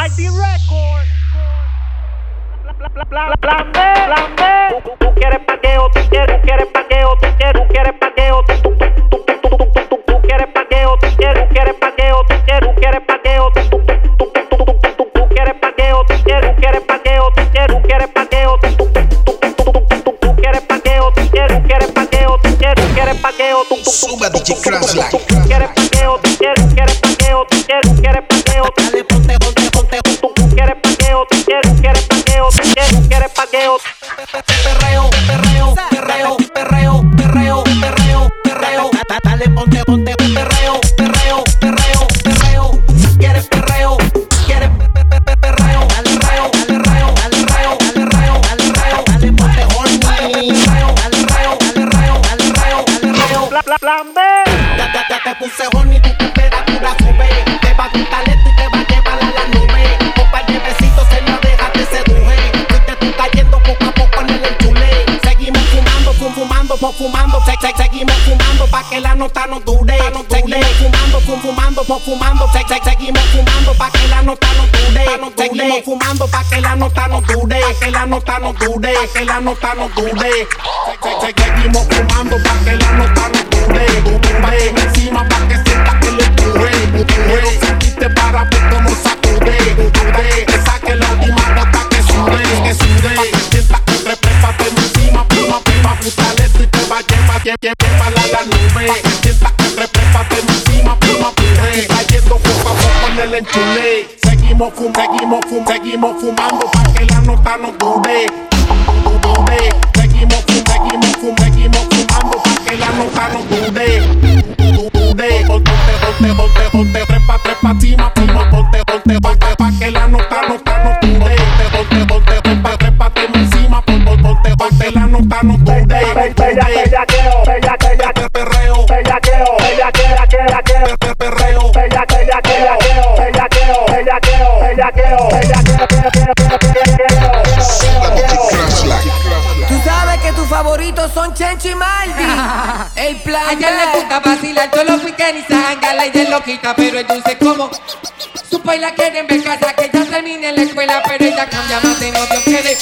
Party Record. Plan B, plan B. Tú, tú quieres paqueo, tú quieres, tú quieres paqueo, tú quieres, tú quieres paqueo, tú, tú, tú, tú, tú, tú, tú, tú, tú quieres paqueo, tú quieres, tú quieres paqueo, tú quieres, tú quieres paqueo, tú, tú, tú, tú, tú, tú, tú, tú, tú quieres paqueo, tú quieres, tú quieres paqueo, tú quieres, tú quieres paqueo, tú, tú, tú, tú, tú, tú, tú, tú quieres paqueo, tú quieres, tú quieres paqueo, tú quieres, tú quieres paqueo, tú, tú, tú, Suma DJ tú Crosslack. quieres paqueo, tú quieres, tú quieres paqueo, tú quieres, tú quieres paqueo, tú, Dale, ponte, ponte, ponte, tú, perreo, perreo, perreo, perreo, perreo, perreo, perreo. Da- da- Dale, ponte, ponte, perreo, perreo, perreo, perreo. ¿Quieres perreo? ¿Quieres pe- pe- pe- pe- perreo? Dale reo, dale reo, dale reo, dale reo, dale reo, dale ponte horny. Reo, dale reo, dale reo, dale reo, dale reo. Pla- pla- Plan B. Ya, ya, ya te puse fumando, fum, fumando. Se, se- seguimos fumando pa' que la nota no dure. Seguimos fumando, fum, fumando, fum, fumando. Se, se- seguimos fumando pa' que la nota no dure. Seguimos fumando pa' que la nota no dure. Que la nota no dure, que la nota no dure. Se- se- se- Seguimos fumando pa' que la nota Seguimos fum, seguimos fum, seguimos fumando pa' que la nota no dure. Dure, seguimos fum, seguimos fum, seguimos fumando pa' que la nota no dure. Dure, ponte, ponte, ponte, ponte, trepa, trepa, encima, prima, ponte, ponte, ponte, pa' que la nota, no dure. Ponte, ponte, trépate encima, ponte, ponte, ponte, la nota no dure. Bella- bellaqueo, bellaqueo, bellaqueo, Tú sabes que tus favoritos son Chencho y Maldi. El plan A ella le gusta vacilar todos los weekends y sangala y es loquita, pero es dulce como su país la quieren ver casa que ya termine la escuela, pero ella cambia más de novio que de